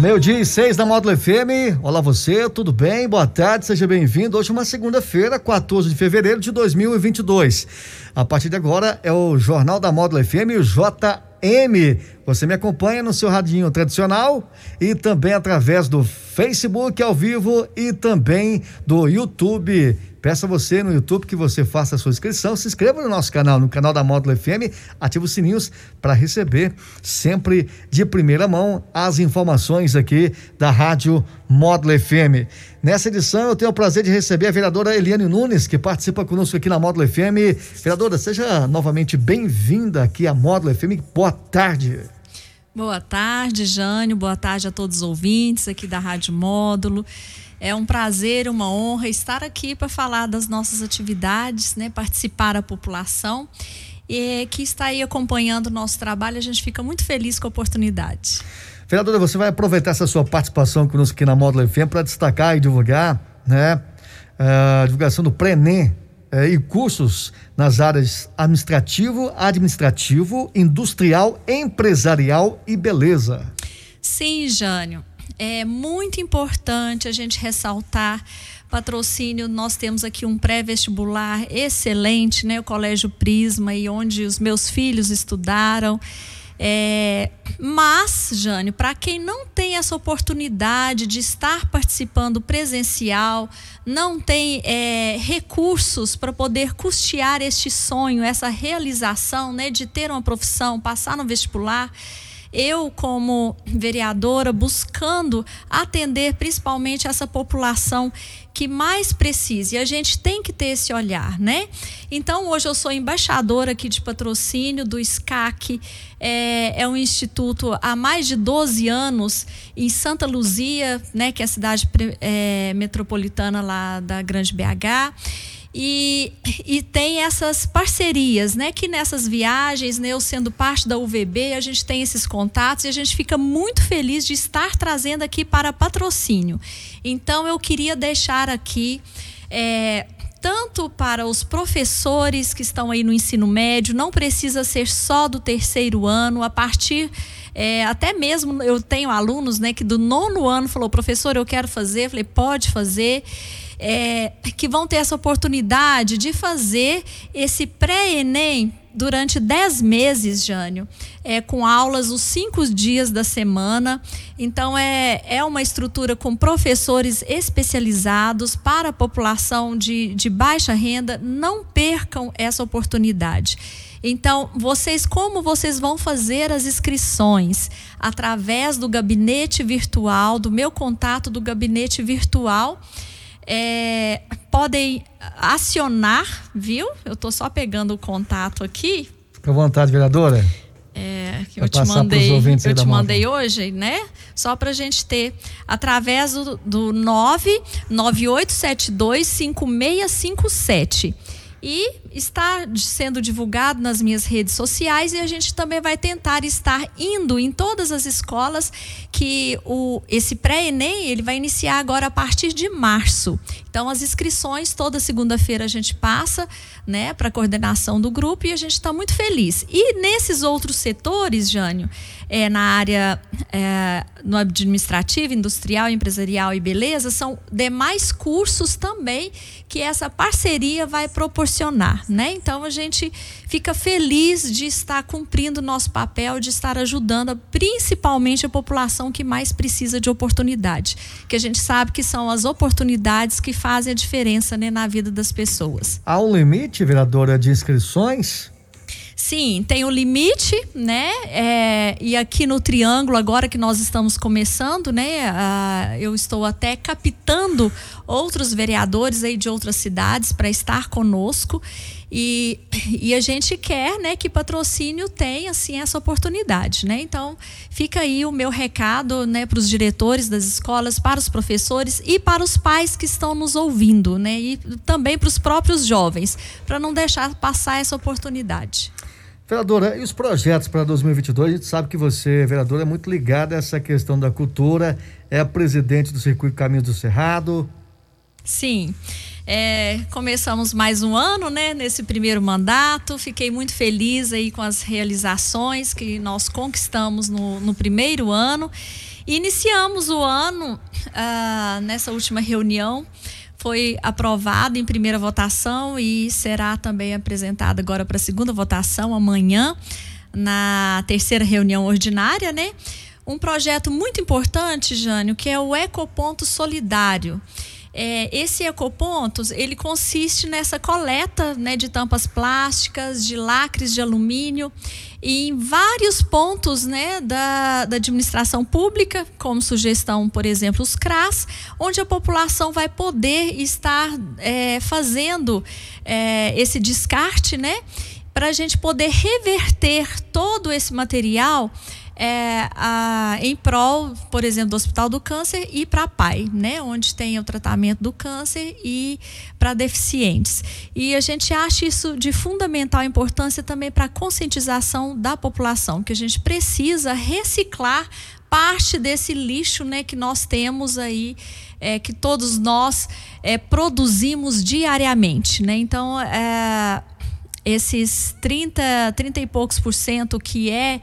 Meu dia e seis da Módulo FM. Olá você, tudo bem? Boa tarde, seja bem-vindo. Hoje é uma segunda-feira, 14 de fevereiro de 2022. A partir de agora é o Jornal da Módulo FM, o JM. Você me acompanha no seu radinho tradicional e também através do Facebook ao vivo e também do YouTube Peço a você no YouTube que você faça a sua inscrição, se inscreva no nosso canal, no canal da Módulo FM, ative os sininhos para receber sempre de primeira mão as informações aqui da Rádio Módulo FM. Nessa edição eu tenho o prazer de receber a vereadora Eliane Nunes, que participa conosco aqui na Módulo FM. Vereadora, seja novamente bem-vinda aqui à Módulo FM. Boa tarde. Boa tarde, Jânio. Boa tarde a todos os ouvintes aqui da Rádio Módulo. É um prazer, uma honra estar aqui para falar das nossas atividades, né, participar a população e que está aí acompanhando o nosso trabalho. A gente fica muito feliz com a oportunidade. Vereadora, você vai aproveitar essa sua participação conosco aqui na Módulo FM para destacar e divulgar, né, a divulgação do Prenem eh, e cursos nas áreas administrativo, administrativo, industrial, empresarial e beleza. Sim, Jânio é muito importante a gente ressaltar patrocínio. Nós temos aqui um pré-vestibular excelente, né? O Colégio Prisma, e onde os meus filhos estudaram. É, mas, Jânio, para quem não tem essa oportunidade de estar participando presencial, não tem é, recursos para poder custear este sonho, essa realização né, de ter uma profissão, passar no vestibular eu, como vereadora, buscando atender principalmente essa população que mais precisa. E a gente tem que ter esse olhar, né? Então, hoje eu sou embaixadora aqui de patrocínio do SCAC, é, é um instituto há mais de 12 anos em Santa Luzia, né? Que é a cidade é, metropolitana lá da Grande BH. E, e tem essas parcerias, né? Que nessas viagens, né, eu sendo parte da UVB, a gente tem esses contatos e a gente fica muito feliz de estar trazendo aqui para patrocínio. Então eu queria deixar aqui. É, tanto para os professores que estão aí no ensino médio, não precisa ser só do terceiro ano, a partir é, até mesmo eu tenho alunos né, que do nono ano falou, professor, eu quero fazer, eu falei, pode fazer é, que vão ter essa oportunidade de fazer esse pré-ENEM durante 10 meses, Jânio, é, com aulas os cinco dias da semana. Então, é, é uma estrutura com professores especializados para a população de, de baixa renda. Não percam essa oportunidade. Então, vocês, como vocês vão fazer as inscrições? Através do gabinete virtual, do meu contato do gabinete virtual é, podem acionar, viu? Eu estou só pegando o contato aqui. Fica à vontade, vereadora. É, que eu te mandei, eu te mandei hoje, né? Só para a gente ter através do, do 99872 5657 e está sendo divulgado nas minhas redes sociais e a gente também vai tentar estar indo em todas as escolas que o esse pré-ENEM ele vai iniciar agora a partir de março. Então as inscrições toda segunda-feira a gente passa, né, para coordenação do grupo e a gente está muito feliz. E nesses outros setores, Jânio, é, na área é, no administrativo, industrial, empresarial e beleza, são demais cursos também que essa parceria vai proporcionar, né? Então a gente fica feliz de estar cumprindo nosso papel, de estar ajudando principalmente a população que mais precisa de oportunidade, que a gente sabe que são as oportunidades que fazem a diferença né, na vida das pessoas. Há um limite, vereadora, de inscrições? Sim, tem o limite, né? É, e aqui no Triângulo, agora que nós estamos começando, né? eu estou até captando outros vereadores aí de outras cidades para estar conosco. E, e a gente quer né, que patrocínio tenha assim, essa oportunidade. Né? Então, fica aí o meu recado né, para os diretores das escolas, para os professores e para os pais que estão nos ouvindo, né? e também para os próprios jovens, para não deixar passar essa oportunidade. Vereadora, e os projetos para 2022? A gente sabe que você, vereadora, é muito ligada a essa questão da cultura, é a presidente do Circuito Caminhos do Cerrado. Sim. É, começamos mais um ano, né, nesse primeiro mandato. Fiquei muito feliz aí com as realizações que nós conquistamos no, no primeiro ano. Iniciamos o ano ah, nessa última reunião foi aprovado em primeira votação e será também apresentado agora para segunda votação amanhã, na terceira reunião ordinária, né? Um projeto muito importante, Jânio, que é o Ecoponto Solidário. É, esse ecopontos ele consiste nessa coleta né, de tampas plásticas, de lacres de alumínio em vários pontos né, da, da administração pública, como sugestão, por exemplo, os CRAS, onde a população vai poder estar é, fazendo é, esse descarte, né? Para a gente poder reverter todo esse material é, a, em prol, por exemplo, do Hospital do Câncer e para a PAI, né, onde tem o tratamento do câncer e para deficientes. E a gente acha isso de fundamental importância também para a conscientização da população, que a gente precisa reciclar parte desse lixo né, que nós temos aí, é, que todos nós é, produzimos diariamente. Né? Então, é, esses 30, 30 e poucos por cento que é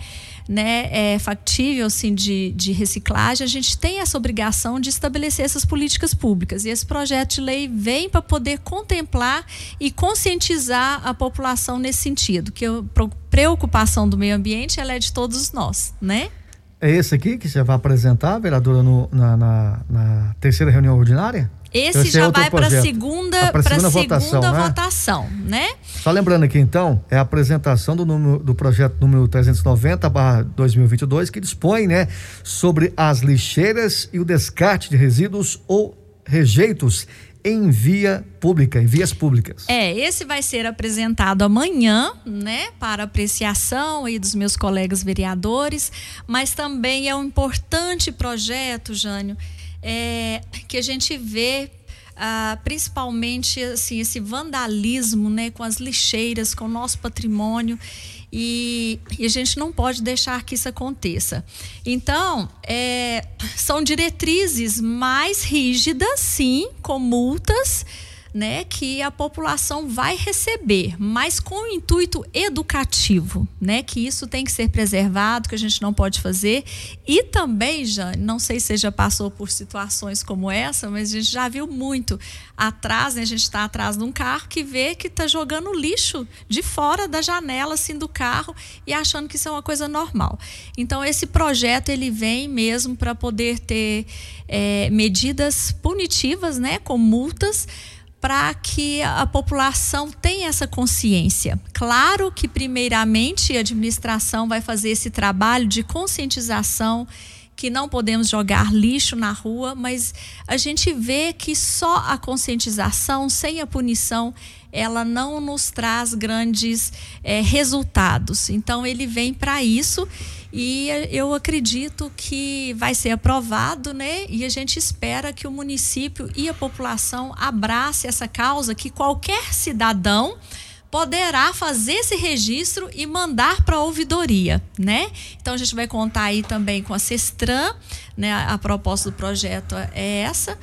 né, é factível assim, de, de reciclagem, a gente tem essa obrigação de estabelecer essas políticas públicas. E esse projeto de lei vem para poder contemplar e conscientizar a população nesse sentido, que a preocupação do meio ambiente ela é de todos nós, né? É esse aqui que você vai apresentar, vereadora, no, na, na, na terceira reunião ordinária? Esse, é já é vai para a segunda, ah, segunda, votação, segunda né? votação, né? Só lembrando aqui então, é a apresentação do, número, do projeto número 390/2022 que dispõe, né, sobre as lixeiras e o descarte de resíduos ou rejeitos em via pública, em vias públicas. É, esse vai ser apresentado amanhã, né, para apreciação aí dos meus colegas vereadores, mas também é um importante projeto, Jânio, é, que a gente vê ah, principalmente assim esse vandalismo né com as lixeiras com o nosso patrimônio. E, e, a gente não pode deixar que isso aconteça. Então é, são diretrizes mais rígidas sim com multas né, que a população vai receber, mas com o intuito educativo, né, que isso tem que ser preservado, que a gente não pode fazer. E também, Jane, não sei se você já passou por situações como essa, mas a gente já viu muito atrás, né, a gente está atrás de um carro que vê que está jogando lixo de fora da janela assim do carro e achando que isso é uma coisa normal. Então esse projeto ele vem mesmo para poder ter é, medidas punitivas, né, com multas para que a população tenha essa consciência. Claro que, primeiramente, a administração vai fazer esse trabalho de conscientização que não podemos jogar lixo na rua, mas a gente vê que só a conscientização, sem a punição, ela não nos traz grandes é, resultados. Então, ele vem para isso e eu acredito que vai ser aprovado, né? E a gente espera que o município e a população abrace essa causa, que qualquer cidadão poderá fazer esse registro e mandar para a ouvidoria, né? Então a gente vai contar aí também com a Cestran, né? A proposta do projeto é essa.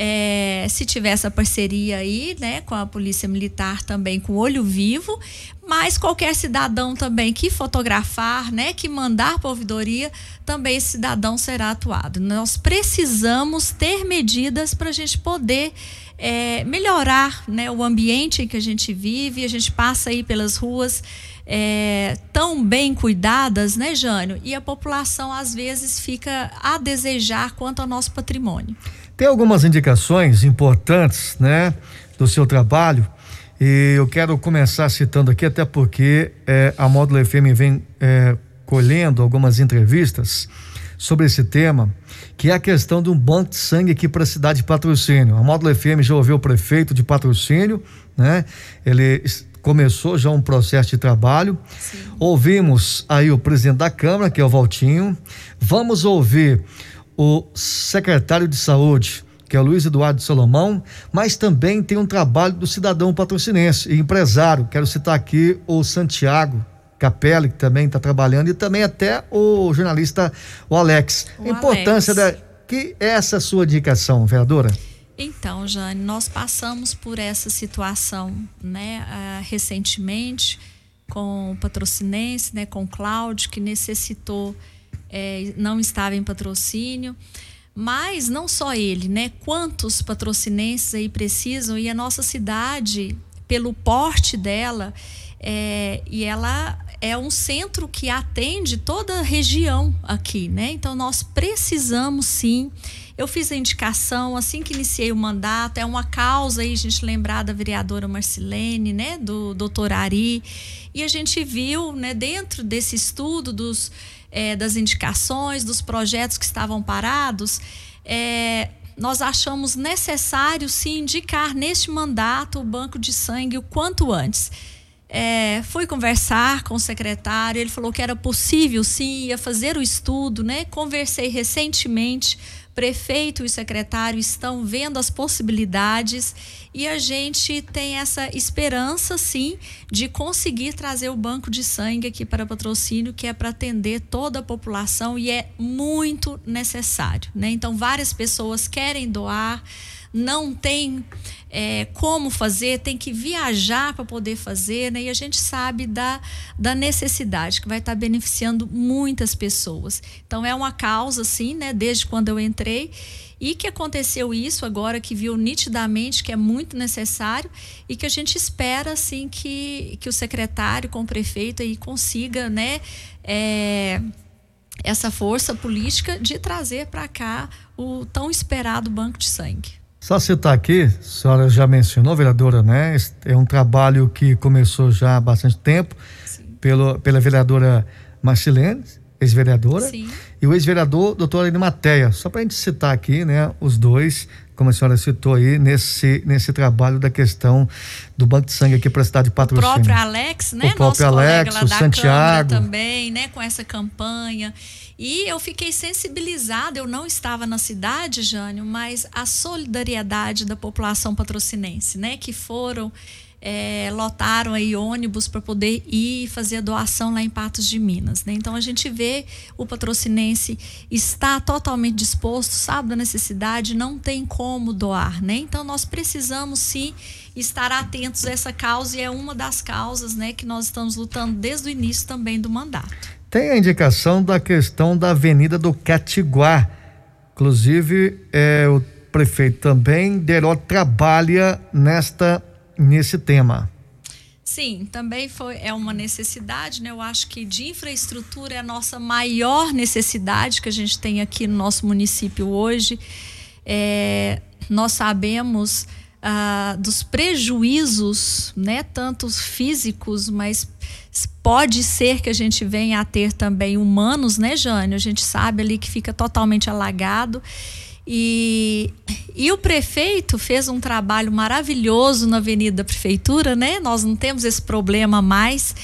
É, se tiver essa parceria aí, né, com a Polícia Militar também com olho vivo, mas qualquer cidadão também que fotografar, né, que mandar ouvidoria, também esse cidadão será atuado. Nós precisamos ter medidas para a gente poder é, melhorar né, o ambiente em que a gente vive, a gente passa aí pelas ruas é, tão bem cuidadas, né, Jânio? E a população às vezes fica a desejar quanto ao nosso patrimônio. Tem algumas indicações importantes, né, do seu trabalho. E eu quero começar citando aqui, até porque é, a Módulo FM vem é, colhendo algumas entrevistas sobre esse tema, que é a questão de um banco de sangue aqui para a cidade de patrocínio. A Módulo FM já ouviu o prefeito de patrocínio, né? Ele começou já um processo de trabalho. Sim. Ouvimos aí o presidente da Câmara, que é o Valtinho. Vamos ouvir o secretário de Saúde, que é o Luiz Eduardo Salomão, mas também tem um trabalho do cidadão patrocinense e empresário. Quero citar aqui o Santiago Capelli, que também está trabalhando, e também até o jornalista, o Alex. O a importância Alex. da. Que é essa sua indicação, vereadora? Então, Jane, nós passamos por essa situação, né, uh, recentemente com o patrocinense, né, com o Cláudio, que necessitou, é, não estava em patrocínio. Mas não só ele, né? Quantos patrocinenses aí precisam e a nossa cidade, pelo porte dela, é, e ela é um centro que atende toda a região aqui, né? Então nós precisamos sim. Eu fiz a indicação assim que iniciei o mandato, é uma causa aí a gente lembrar da vereadora Marcilene, né, do doutor Ari, e a gente viu, né, dentro desse estudo dos é, das indicações, dos projetos que estavam parados, é, nós achamos necessário se indicar neste mandato o banco de sangue o quanto antes. É, fui conversar com o secretário, ele falou que era possível sim, ia fazer o estudo, né? Conversei recentemente prefeito e secretário estão vendo as possibilidades e a gente tem essa esperança, sim, de conseguir trazer o banco de sangue aqui para patrocínio, que é para atender toda a população e é muito necessário. Né? Então, várias pessoas querem doar não tem é, como fazer, tem que viajar para poder fazer, né? E a gente sabe da, da necessidade que vai estar tá beneficiando muitas pessoas. Então é uma causa, assim, né? Desde quando eu entrei e que aconteceu isso agora que viu nitidamente que é muito necessário e que a gente espera assim que, que o secretário com o prefeito aí consiga né é, essa força política de trazer para cá o tão esperado banco de sangue só citar aqui, a senhora já mencionou, vereadora, né? É um trabalho que começou já há bastante tempo pelo, pela vereadora Marcilene, ex-vereadora, e o ex-vereador doutor Aline Mateia. Só para a gente citar aqui, né, os dois, como a senhora citou aí, nesse, nesse trabalho da questão do Banco de Sangue aqui para a cidade de Patrocínio. O próprio Alex, né? O próprio Nosso Alex, o Santiago. também, né? Com essa campanha. E eu fiquei sensibilizada, eu não estava na cidade, Jânio, mas a solidariedade da população patrocinense, né? Que foram, é, lotaram aí ônibus para poder ir fazer a doação lá em Patos de Minas. Né? Então a gente vê o patrocinense está totalmente disposto, sabe da necessidade, não tem como doar. Né? Então nós precisamos sim estar atentos a essa causa e é uma das causas né, que nós estamos lutando desde o início também do mandato. Tem a indicação da questão da Avenida do Catiguá. Inclusive, é, o prefeito também, Deró, trabalha nesta, nesse tema. Sim, também foi, é uma necessidade, né? Eu acho que de infraestrutura é a nossa maior necessidade que a gente tem aqui no nosso município hoje. É, nós sabemos ah, dos prejuízos, né, tanto físicos, mas pode ser que a gente venha a ter também humanos, né, Jânio? A gente sabe ali que fica totalmente alagado. E, e o prefeito fez um trabalho maravilhoso na Avenida Prefeitura, né? Nós não temos esse problema mais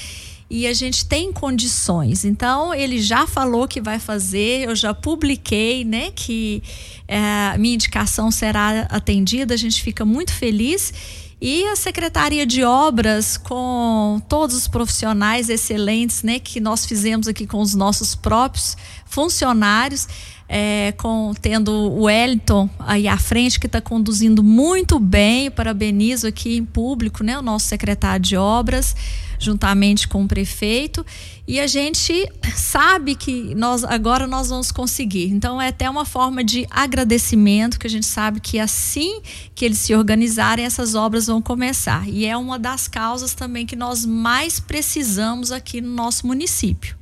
e a gente tem condições. Então, ele já falou que vai fazer, eu já publiquei, né, que é, minha indicação será atendida, a gente fica muito feliz. E a Secretaria de Obras, com todos os profissionais excelentes, né, que nós fizemos aqui com os nossos próprios funcionários, é, com tendo o Wellington aí à frente que está conduzindo muito bem. Parabenizo aqui em público, né, o nosso secretário de obras, juntamente com o prefeito. E a gente sabe que nós agora nós vamos conseguir. Então é até uma forma de agradecimento que a gente sabe que assim que eles se organizarem essas obras vão começar. E é uma das causas também que nós mais precisamos aqui no nosso município.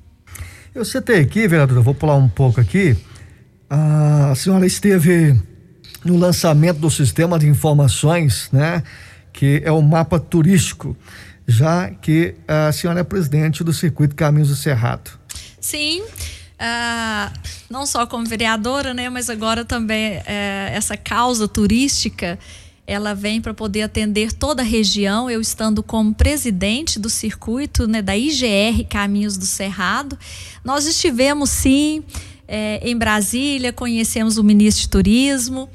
Eu citei aqui, vereadora, vou pular um pouco aqui a senhora esteve no lançamento do sistema de informações, né? Que é o mapa turístico, já que a senhora é presidente do Circuito Caminhos do Cerrado. Sim. Uh, não só como vereadora, né, mas agora também uh, essa causa turística ela vem para poder atender toda a região, eu estando como presidente do circuito né, da IGR Caminhos do Cerrado. Nós estivemos sim é, em Brasília, conhecemos o ministro de Turismo.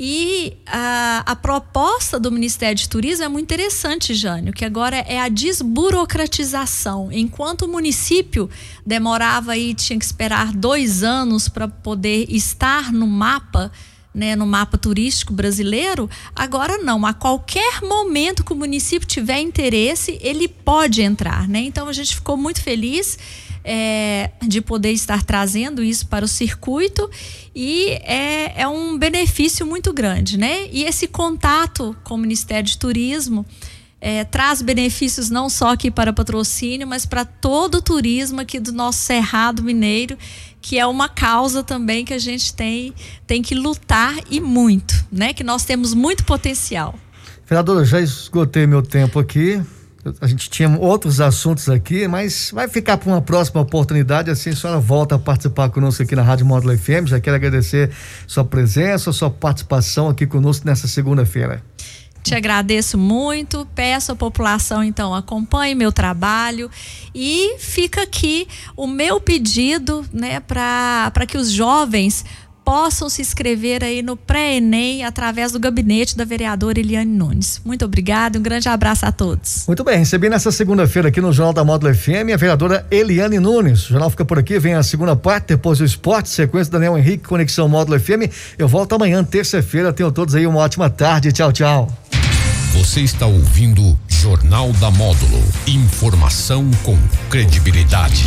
E a, a, proposta do Ministério de Turismo é muito interessante, Jânio, que agora é a desburocratização. Enquanto o município demorava e tinha que esperar dois anos para poder estar no mapa né, no mapa turístico brasileiro, agora não. A qualquer momento que o município tiver interesse, ele pode entrar. Né? Então a gente ficou muito feliz é, de poder estar trazendo isso para o circuito e é, é um benefício muito grande. Né? E esse contato com o Ministério de Turismo. É, traz benefícios não só aqui para patrocínio, mas para todo o turismo aqui do nosso Cerrado Mineiro que é uma causa também que a gente tem, tem que lutar e muito, né? Que nós temos muito potencial. Vereadora, já esgotei meu tempo aqui. A gente tinha outros assuntos aqui, mas vai ficar para uma próxima oportunidade. Assim, a senhora volta a participar conosco aqui na Rádio Módulo FM. Já quero agradecer sua presença, sua participação aqui conosco nessa segunda-feira. Te agradeço muito. Peço à população, então, acompanhe meu trabalho e fica aqui o meu pedido, né, para que os jovens possam se inscrever aí no pré-ENEM através do gabinete da vereadora Eliane Nunes. Muito obrigada, um grande abraço a todos. Muito bem, recebi nessa segunda-feira aqui no Jornal da Módulo FM a vereadora Eliane Nunes. O jornal fica por aqui, vem a segunda parte, depois o esporte, sequência Daniel Henrique, Conexão Módulo FM. Eu volto amanhã, terça-feira. Tenham todos aí uma ótima tarde. Tchau, tchau. Você está ouvindo Jornal da Módulo. Informação com credibilidade.